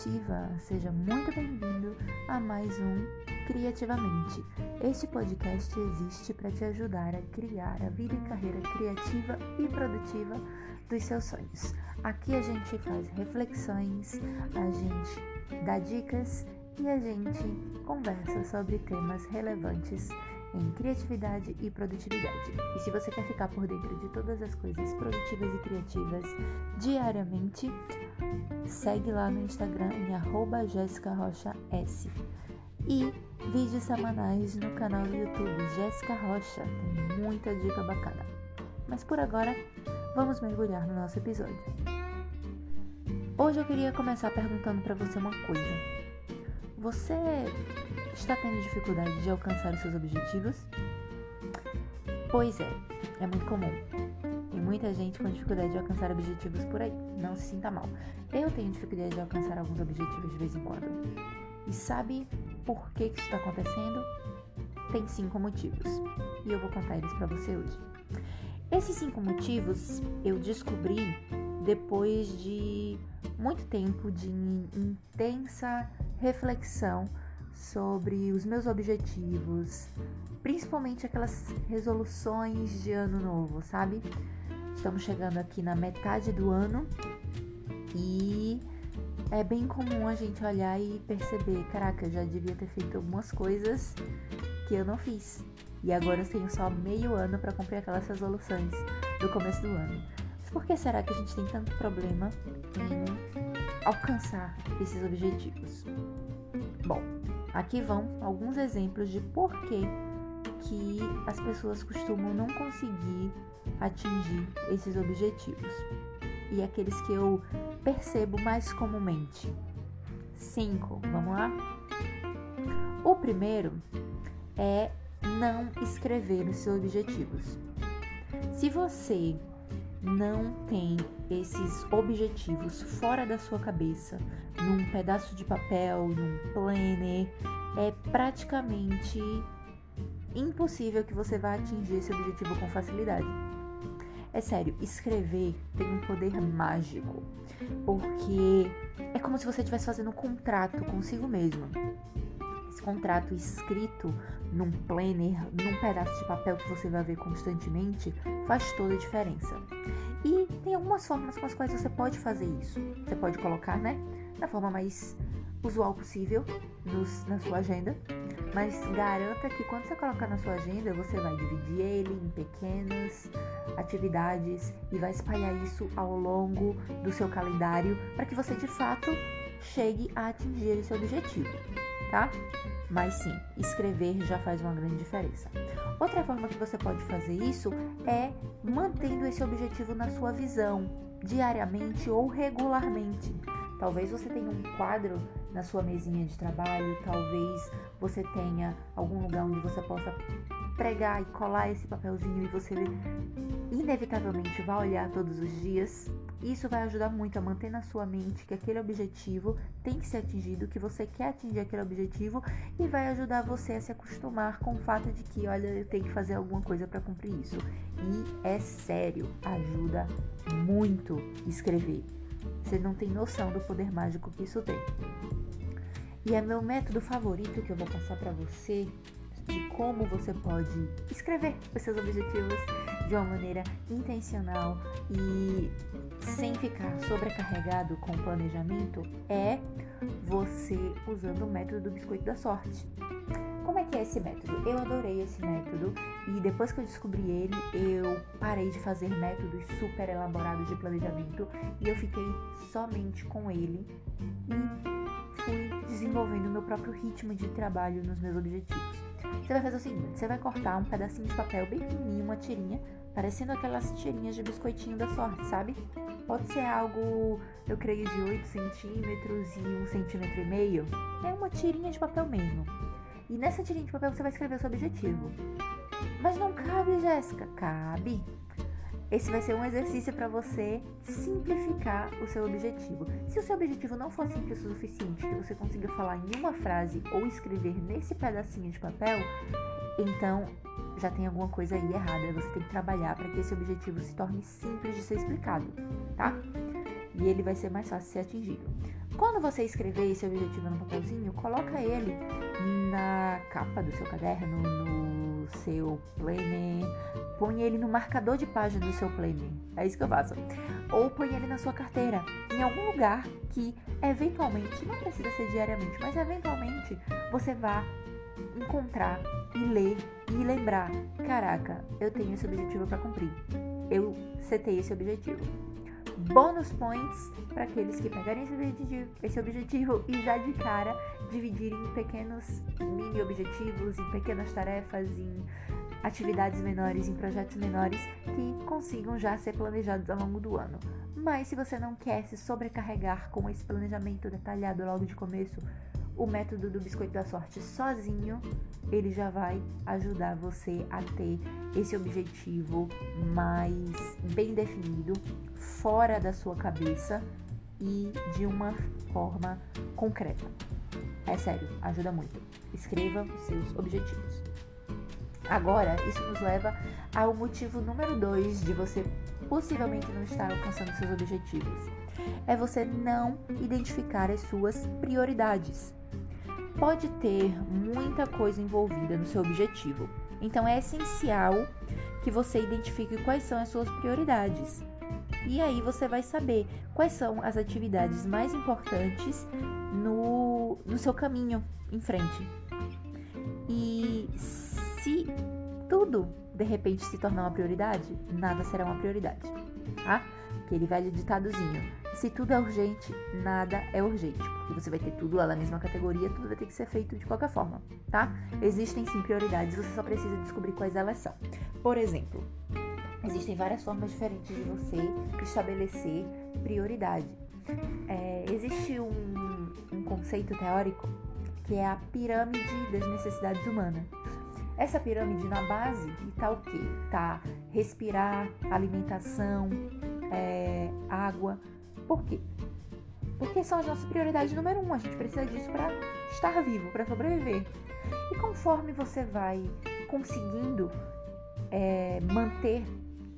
criativa. Seja muito bem-vindo a mais um Criativamente. Este podcast existe para te ajudar a criar a vida e carreira criativa e produtiva dos seus sonhos. Aqui a gente faz reflexões, a gente dá dicas e a gente conversa sobre temas relevantes em criatividade e produtividade. E se você quer ficar por dentro de todas as coisas produtivas e criativas diariamente, segue lá no Instagram em @jéssica_rocha_s e vídeos semanais no canal do YouTube Jéssica Rocha. Tem muita dica bacana. Mas por agora, vamos mergulhar no nosso episódio. Hoje eu queria começar perguntando para você uma coisa. Você está tendo dificuldade de alcançar os seus objetivos? Pois é, é muito comum. Tem muita gente com dificuldade de alcançar objetivos por aí. Não se sinta mal. Eu tenho dificuldade de alcançar alguns objetivos de vez em quando. E sabe por que, que isso está acontecendo? Tem cinco motivos. E eu vou contar eles para você hoje. Esses cinco motivos eu descobri depois de muito tempo de intensa reflexão sobre os meus objetivos, principalmente aquelas resoluções de ano novo, sabe? Estamos chegando aqui na metade do ano e é bem comum a gente olhar e perceber, caraca, eu já devia ter feito algumas coisas que eu não fiz. E agora eu tenho só meio ano para cumprir aquelas resoluções do começo do ano. Mas por que será que a gente tem tanto problema em alcançar esses objetivos? Bom, aqui vão alguns exemplos de por que, que as pessoas costumam não conseguir atingir esses objetivos. E aqueles que eu percebo mais comumente? Cinco, vamos lá? O primeiro é não escrever os seus objetivos. Se você não tem esses objetivos fora da sua cabeça, num pedaço de papel, num planner, é praticamente impossível que você vá atingir esse objetivo com facilidade. É sério, escrever tem um poder mágico, porque é como se você estivesse fazendo um contrato consigo mesmo. Contrato escrito num planner, num pedaço de papel que você vai ver constantemente, faz toda a diferença. E tem algumas formas com as quais você pode fazer isso. Você pode colocar, né, da forma mais usual possível nos, na sua agenda, mas garanta que quando você colocar na sua agenda, você vai dividir ele em pequenas atividades e vai espalhar isso ao longo do seu calendário para que você de fato chegue a atingir esse objetivo, tá? Mas sim, escrever já faz uma grande diferença. Outra forma que você pode fazer isso é mantendo esse objetivo na sua visão, diariamente ou regularmente. Talvez você tenha um quadro na sua mesinha de trabalho, talvez você tenha algum lugar onde você possa pregar e colar esse papelzinho e você inevitavelmente vai olhar todos os dias. Isso vai ajudar muito a manter na sua mente que aquele objetivo tem que ser atingido, que você quer atingir aquele objetivo e vai ajudar você a se acostumar com o fato de que, olha, eu tenho que fazer alguma coisa para cumprir isso. E é sério, ajuda muito escrever. Você não tem noção do poder mágico que isso tem. E é meu método favorito que eu vou passar para você de como você pode escrever os seus objetivos de uma maneira intencional e sem ficar sobrecarregado com o planejamento é você usando o método do biscoito da sorte. Como é que é esse método? Eu adorei esse método e depois que eu descobri ele, eu parei de fazer métodos super elaborados de planejamento e eu fiquei somente com ele e fui desenvolvendo meu próprio ritmo de trabalho nos meus objetivos. Você vai fazer o seguinte: você vai cortar um pedacinho de papel bem fininho, uma tirinha, parecendo aquelas tirinhas de biscoitinho da sorte, sabe? Pode ser algo, eu creio, de 8 centímetros e 1 centímetro e meio. É uma tirinha de papel mesmo. E nessa tirinha de papel você vai escrever o seu objetivo. Mas não cabe, Jéssica? Cabe. Esse vai ser um exercício para você simplificar o seu objetivo. Se o seu objetivo não for simples o suficiente, que você consiga falar em uma frase ou escrever nesse pedacinho de papel, então já tem alguma coisa aí errada. Você tem que trabalhar para que esse objetivo se torne simples de ser explicado, tá? e ele vai ser mais fácil de ser atingido. Quando você escrever esse objetivo no papelzinho, coloca ele na capa do seu caderno, no seu planner, põe ele no marcador de página do seu planner. É isso que eu faço. Ou põe ele na sua carteira, em algum lugar que eventualmente, não precisa ser diariamente, mas eventualmente você vá encontrar e ler e lembrar: caraca, eu tenho esse objetivo para cumprir. Eu setei esse objetivo. Bônus points para aqueles que pegarem esse objetivo, esse objetivo e já de cara dividirem em pequenos mini objetivos, em pequenas tarefas, em atividades menores, em projetos menores que consigam já ser planejados ao longo do ano. Mas se você não quer se sobrecarregar com esse planejamento detalhado logo de começo, o método do biscoito da sorte sozinho, ele já vai ajudar você a ter esse objetivo mais bem definido, fora da sua cabeça e de uma forma concreta. É sério, ajuda muito. Escreva os seus objetivos. Agora, isso nos leva ao motivo número 2 de você possivelmente não estar alcançando seus objetivos. É você não identificar as suas prioridades pode ter muita coisa envolvida no seu objetivo. Então é essencial que você identifique quais são as suas prioridades. E aí você vai saber quais são as atividades mais importantes no, no seu caminho em frente. E se tudo de repente se tornar uma prioridade, nada será uma prioridade, tá? Aquele velho ditadozinho: se tudo é urgente, nada é urgente. Porque você vai ter tudo lá na mesma categoria, tudo vai ter que ser feito de qualquer forma, tá? Existem sim prioridades, você só precisa descobrir quais elas são. Por exemplo, existem várias formas diferentes de você estabelecer prioridade. É, existe um, um conceito teórico que é a pirâmide das necessidades humanas. Essa pirâmide na base está o quê? Tá respirar, alimentação, é, água, por quê? Porque são as nossas prioridades número um. A gente precisa disso para estar vivo, para sobreviver. E conforme você vai conseguindo é, manter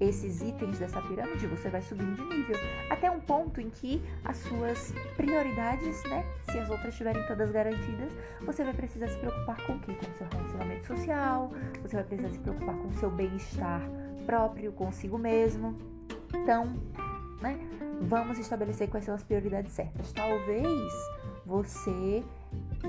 esses itens dessa pirâmide, você vai subindo de nível até um ponto em que as suas prioridades, né, se as outras estiverem todas garantidas, você vai precisar se preocupar com o quê? Com o seu relacionamento social, você vai precisar se preocupar com o seu bem-estar próprio, consigo mesmo. Então, né? Vamos estabelecer quais são as prioridades certas. Talvez você,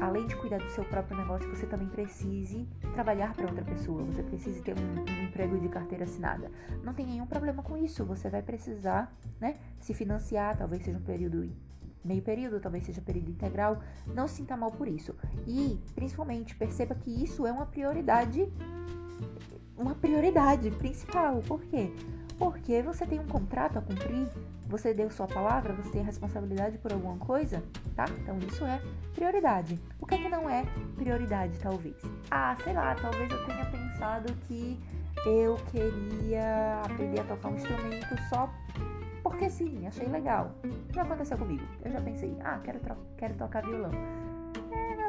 além de cuidar do seu próprio negócio, você também precise trabalhar para outra pessoa. Você precise ter um, um, emprego de carteira assinada. Não tem nenhum problema com isso. Você vai precisar, né, se financiar. Talvez seja um período meio período, talvez seja período integral. Não se sinta mal por isso. E, principalmente, perceba que isso é uma prioridade, uma prioridade principal. Por quê? Porque você tem um contrato a cumprir, você deu sua palavra, você tem responsabilidade por alguma coisa, tá? Então isso é prioridade. O que é que não é prioridade, talvez? Ah, sei lá, talvez eu tenha pensado que eu queria aprender a tocar um instrumento só porque sim, achei legal. Já aconteceu comigo. Eu já pensei, ah, quero, quero tocar violão.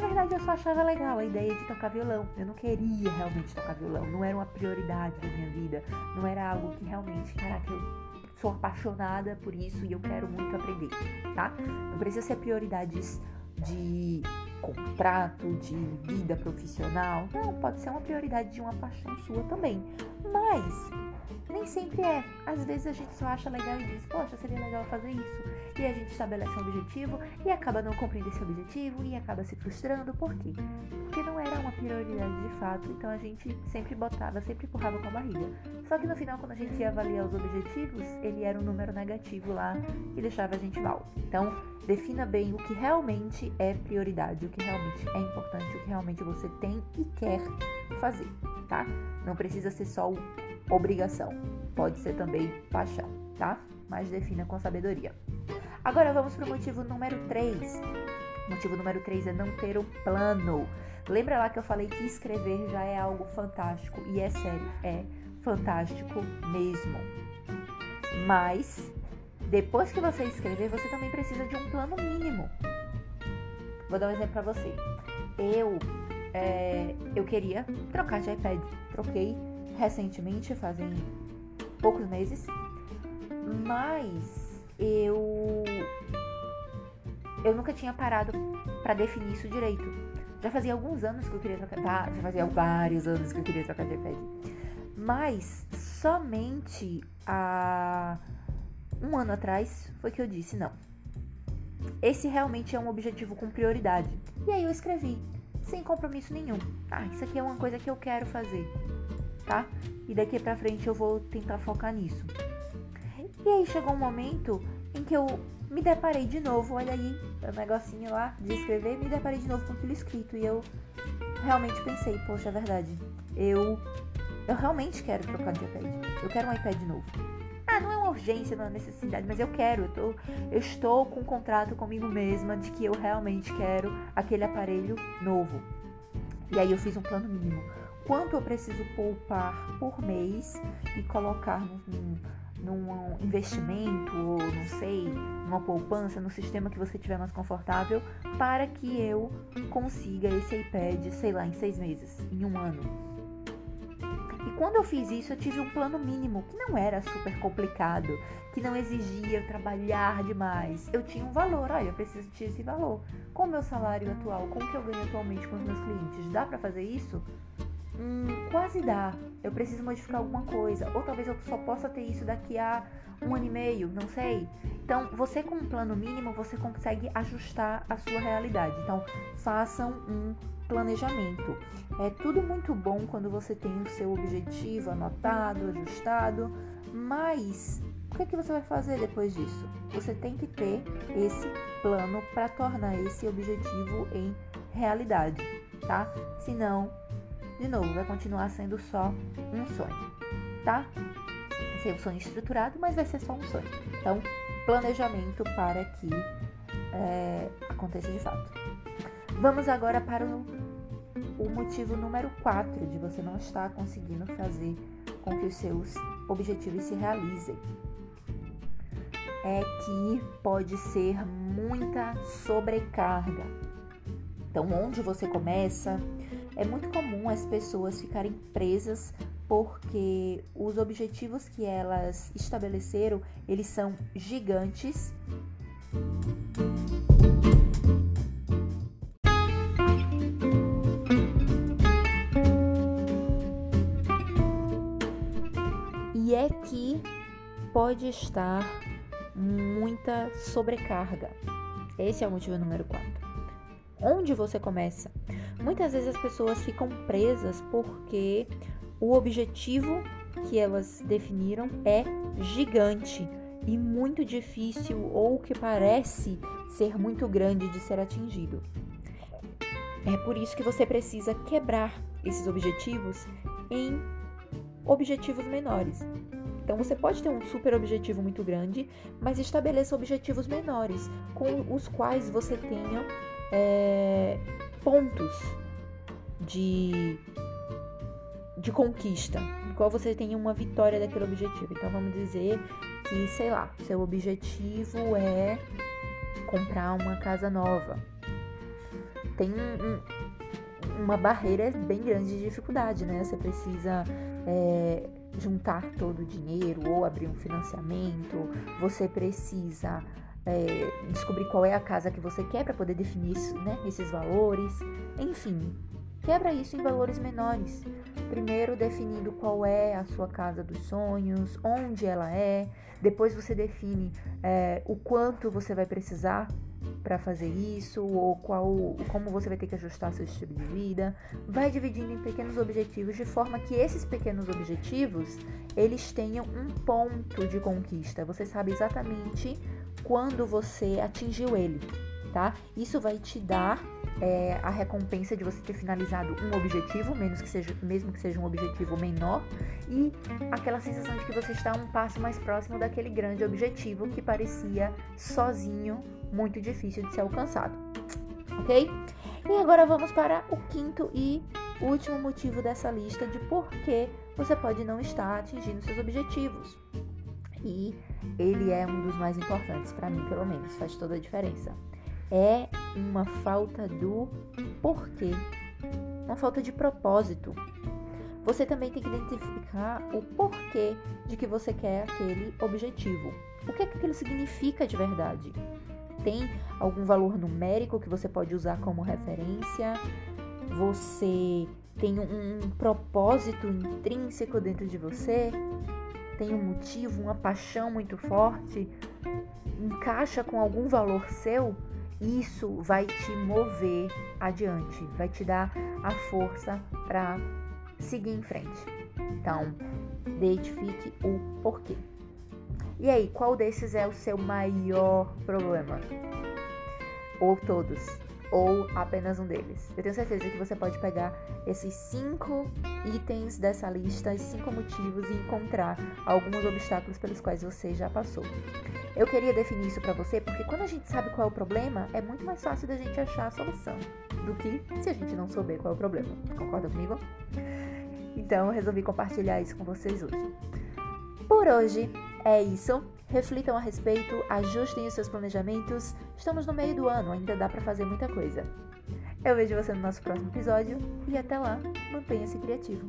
Na verdade, eu só achava legal a ideia de tocar violão. Eu não queria realmente tocar violão. Não era uma prioridade da minha vida. Não era algo que realmente, caraca, eu sou apaixonada por isso e eu quero muito aprender, tá? Não precisa ser prioridades de contrato, de vida profissional. Não, pode ser uma prioridade de uma paixão sua também. Mas nem sempre é. Às vezes a gente só acha legal e diz, poxa, seria legal fazer isso. E a gente estabelece um objetivo e acaba não cumprindo esse objetivo e acaba se frustrando. Por quê? Porque não era uma prioridade de fato, então a gente sempre botava, sempre empurrava com a barriga. Só que no final, quando a gente ia avaliar os objetivos, ele era um número negativo lá e deixava a gente mal. Então, defina bem o que realmente é prioridade, o que realmente é importante, o que realmente você tem e quer fazer, tá? Não precisa ser só obrigação, pode ser também paixão, tá? Mas defina com sabedoria. Agora vamos para o motivo número 3. O motivo número 3 é não ter um plano. Lembra lá que eu falei que escrever já é algo fantástico e é sério, é fantástico mesmo. Mas depois que você escrever, você também precisa de um plano mínimo. Vou dar um exemplo para você. Eu é, eu queria trocar de iPad. Troquei recentemente, fazem poucos meses, mas eu eu nunca tinha parado para definir isso direito. Já fazia alguns anos que eu queria trocar, já fazia vários anos que eu queria trocar de. Mas somente há um ano atrás foi que eu disse não. Esse realmente é um objetivo com prioridade. E aí eu escrevi, sem compromisso nenhum. Ah, isso aqui é uma coisa que eu quero fazer, tá? E daqui pra frente eu vou tentar focar nisso. E aí chegou um momento em que eu me deparei de novo, olha aí, o negocinho lá de escrever, me deparei de novo com aquilo escrito e eu realmente pensei, poxa, é verdade. Eu eu realmente quero trocar de iPad. Eu quero um iPad novo. Ah, não é uma urgência, não é uma necessidade, mas eu quero. Eu, tô, eu estou com um contrato comigo mesma de que eu realmente quero aquele aparelho novo. E aí eu fiz um plano mínimo. Quanto eu preciso poupar por mês e colocar num, num investimento, ou não sei, numa poupança, no sistema que você tiver mais confortável, para que eu consiga esse iPad, sei lá, em seis meses, em um ano. E quando eu fiz isso, eu tive um plano mínimo, que não era super complicado, que não exigia trabalhar demais. Eu tinha um valor, olha, eu preciso de esse valor. Com o meu salário atual, com o que eu ganho atualmente com os meus clientes, dá para fazer isso? Hum, quase dá. Eu preciso modificar alguma coisa. Ou talvez eu só possa ter isso daqui a um ano e meio, não sei. Então, você com um plano mínimo, você consegue ajustar a sua realidade. Então, façam um planejamento. É tudo muito bom quando você tem o seu objetivo anotado, ajustado, mas o que, é que você vai fazer depois disso? Você tem que ter esse plano para tornar esse objetivo em realidade, tá? Senão de novo, vai continuar sendo só um sonho, tá? Vai ser um sonho estruturado, mas vai ser só um sonho. Então, planejamento para que é, aconteça de fato. Vamos agora para o, o motivo número 4 de você não estar conseguindo fazer com que os seus objetivos se realizem. É que pode ser muita sobrecarga. Então, onde você começa, é muito comum as pessoas ficarem presas porque os objetivos que elas estabeleceram, eles são gigantes. E é que pode estar muita sobrecarga. Esse é o motivo número 4. Onde você começa? Muitas vezes as pessoas ficam presas porque o objetivo que elas definiram é gigante e muito difícil ou que parece ser muito grande de ser atingido. É por isso que você precisa quebrar esses objetivos em objetivos menores. Então você pode ter um super objetivo muito grande, mas estabeleça objetivos menores com os quais você tenha é, pontos de, de conquista, no qual você tem uma vitória daquele objetivo. Então vamos dizer que, sei lá, seu objetivo é comprar uma casa nova. Tem um, uma barreira bem grande de dificuldade, né? Você precisa é, juntar todo o dinheiro ou abrir um financiamento, você precisa é, descobrir qual é a casa que você quer para poder definir isso, né, esses valores. Enfim, quebra isso em valores menores. Primeiro definindo qual é a sua casa dos sonhos, onde ela é. Depois você define é, o quanto você vai precisar para fazer isso ou qual como você vai ter que ajustar seu estilo de vida. Vai dividindo em pequenos objetivos de forma que esses pequenos objetivos eles tenham um ponto de conquista. Você sabe exatamente quando você atingiu ele, tá? Isso vai te dar é, a recompensa de você ter finalizado um objetivo, menos que seja, mesmo que seja um objetivo menor, e aquela sensação de que você está um passo mais próximo daquele grande objetivo que parecia sozinho muito difícil de ser alcançado. Ok? E agora vamos para o quinto e último motivo dessa lista de por que você pode não estar atingindo seus objetivos. E ele é um dos mais importantes para mim, pelo menos, faz toda a diferença. É uma falta do porquê, uma falta de propósito. Você também tem que identificar o porquê de que você quer aquele objetivo. O que é que aquilo significa de verdade? Tem algum valor numérico que você pode usar como referência? Você tem um, um propósito intrínseco dentro de você? Tem um motivo, uma paixão muito forte? Encaixa com algum valor seu? Isso vai te mover adiante, vai te dar a força para seguir em frente. Então, identifique o porquê. E aí, qual desses é o seu maior problema? Ou todos? Ou apenas um deles? Eu tenho certeza que você pode pegar esses cinco itens dessa lista, esses cinco motivos e encontrar alguns obstáculos pelos quais você já passou. Eu queria definir isso para você porque quando a gente sabe qual é o problema, é muito mais fácil da gente achar a solução do que se a gente não souber qual é o problema. Concorda comigo? Então, eu resolvi compartilhar isso com vocês hoje. Por hoje é isso. Reflitam a respeito, ajustem os seus planejamentos. Estamos no meio do ano, ainda dá para fazer muita coisa. Eu vejo você no nosso próximo episódio e até lá, mantenha-se criativo.